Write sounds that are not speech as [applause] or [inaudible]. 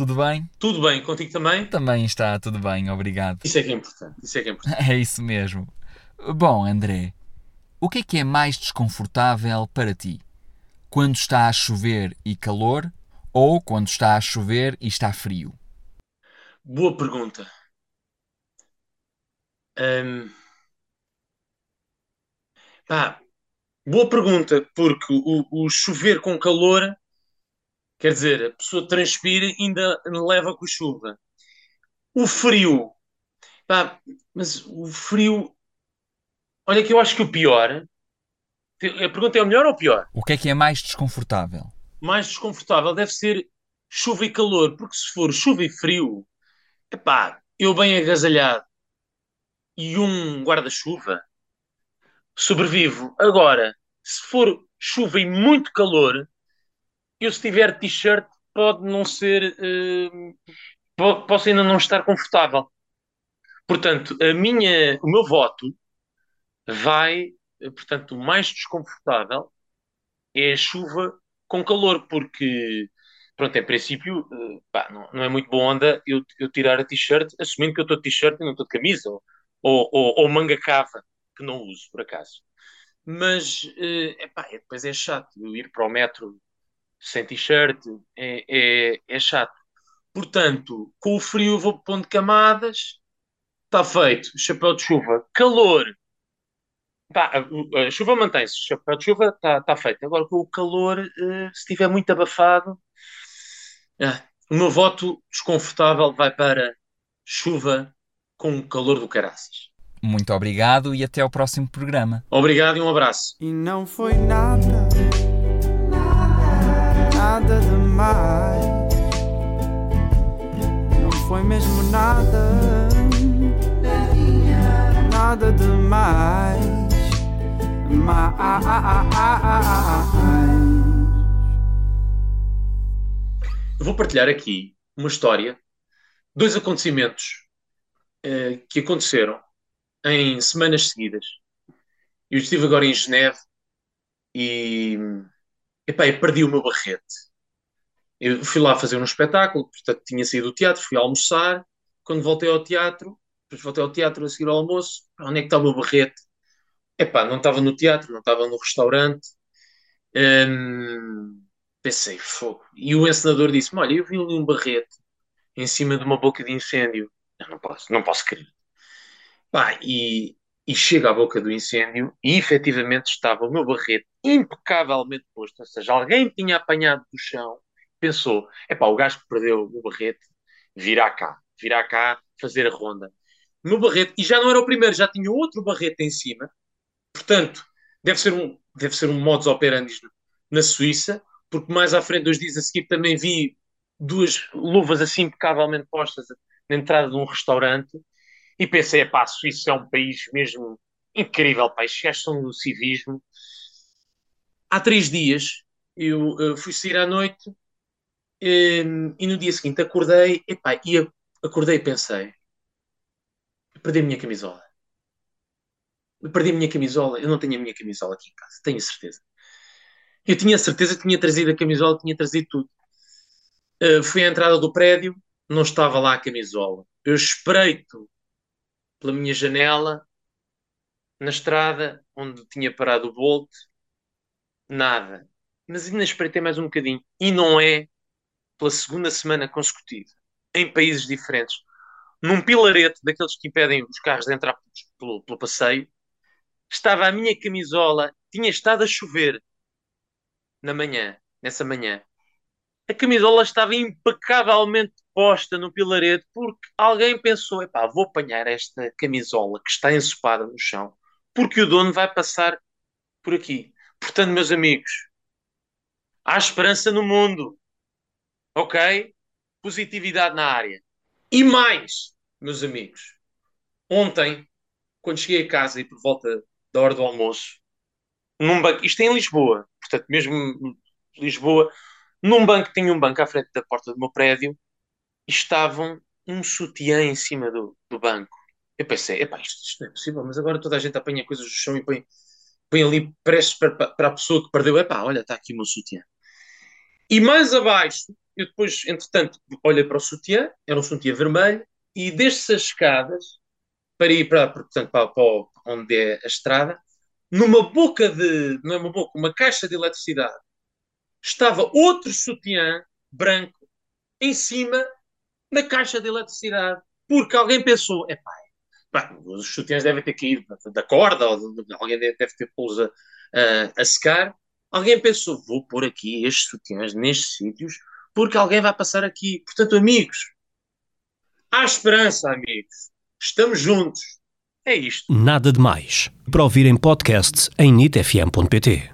Tudo bem? Tudo bem contigo também? Também está tudo bem, obrigado. Isso é que é importante. Isso é que é importante. [laughs] É isso mesmo. Bom, André, o que é que é mais desconfortável para ti? Quando está a chover e calor ou quando está a chover e está frio? Boa pergunta. Ahm, pá, boa pergunta, porque o, o chover com calor, quer dizer, a pessoa transpira e ainda leva com chuva. O frio, pá, mas o frio, olha que eu acho que o pior, a pergunta é o melhor ou o pior? O que é que é mais desconfortável? mais desconfortável deve ser chuva e calor, porque se for chuva e frio, epá, eu bem agasalhado e um guarda-chuva, sobrevivo. Agora, se for chuva e muito calor, eu se tiver t-shirt pode não ser, eh, po- posso ainda não estar confortável. Portanto, a minha, o meu voto vai, portanto, o mais desconfortável é a chuva com calor, porque, pronto, em princípio, eh, pá, não, não é muito boa onda eu, eu tirar a t-shirt, assumindo que eu estou de t-shirt e não estou de camisa, ou, ou, ou manga cava, que não uso, por acaso. Mas, eh, epá, é- depois é chato, eu ir para o metro sem t-shirt, é, é, é chato. Portanto, com o frio vou pondo camadas, está feito, chapéu de chuva, calor, Pá, a, a chuva mantém-se, o chapéu de chuva está tá feito. Agora com o calor, eh, se estiver muito abafado, ah, o meu voto desconfortável vai para chuva com calor do caraças. Muito obrigado e até ao próximo programa. Obrigado e um abraço. E não foi nada, nada demais. Não foi mesmo nada, nada demais. Mais. Eu vou partilhar aqui uma história, dois acontecimentos eh, que aconteceram em semanas seguidas. Eu estive agora em Geneve e, epá, eu perdi o meu barrete. Eu fui lá fazer um espetáculo, portanto tinha saído do teatro, fui almoçar. Quando voltei ao teatro, depois voltei ao teatro a seguir ao almoço, onde é que estava o barrete? Epá, não estava no teatro, não estava no restaurante. Hum, pensei, fogo. E o encenador disse-me: Olha, eu vi ali um barrete em cima de uma boca de incêndio. Eu não posso, não posso crer. Pá, e, e chega à boca do incêndio e efetivamente estava o meu barrete impecavelmente posto. Ou seja, alguém tinha apanhado do chão, pensou: epá, o gajo que perdeu o barrete virá cá, virá cá fazer a ronda. O meu barrete, e já não era o primeiro, já tinha outro barrete em cima. Portanto, deve ser um, deve ser um modus operandi na Suíça, porque mais à frente, dois dias a seguir, também vi duas luvas assim impecavelmente postas na entrada de um restaurante e pensei, pá, a Suíça é um país mesmo incrível, pá, estes gajos são do civismo. Há três dias eu eh, fui sair à noite eh, e no dia seguinte acordei, epá, e acordei e pensei, perdi a minha camisola. Perdi a minha camisola, eu não tenho a minha camisola aqui em casa, tenho certeza. Eu tinha certeza que tinha trazido a camisola, tinha trazido tudo. Uh, fui à entrada do prédio, não estava lá a camisola. Eu espreito pela minha janela, na estrada onde tinha parado o Bolt, nada. Mas ainda espreitei mais um bocadinho. E não é pela segunda semana consecutiva, em países diferentes, num pilarete daqueles que impedem os carros de entrar pelo, pelo passeio, estava a minha camisola, tinha estado a chover na manhã, nessa manhã. A camisola estava impecavelmente posta no pilarete porque alguém pensou: epá, vou apanhar esta camisola que está ensopada no chão porque o dono vai passar por aqui. Portanto, meus amigos, há esperança no mundo, ok? Positividade na área. E mais, meus amigos, ontem, quando cheguei a casa e por volta da hora do almoço, num banco, isto é em Lisboa, portanto, mesmo Lisboa, num banco, tinha um banco à frente da porta do meu prédio estavam um sutiã em cima do, do banco. Eu pensei, epá, isto, isto não é possível, mas agora toda a gente apanha coisas do chão e põe, põe ali prestes para, para a pessoa que perdeu. Epá, olha, está aqui o meu sutiã. E mais abaixo, eu depois, entretanto, olhei para o sutiã, era um sutiã vermelho, e desde as escadas, para ir para, portanto, para, para onde é a estrada, numa boca de, não é uma boca, uma caixa de eletricidade, estava outro sutiã branco em cima da caixa de eletricidade, porque alguém pensou, é pá, os sutiãs devem ter caído da corda, ou alguém deve ter pô-los a, a, a, secar. Alguém pensou, vou pôr aqui estes sutiãs nestes sítios, porque alguém vai passar aqui. Portanto, amigos, há esperança, amigos. Estamos juntos. É isto. Nada de mais. Para ouvir em podcast em nitfm.pt.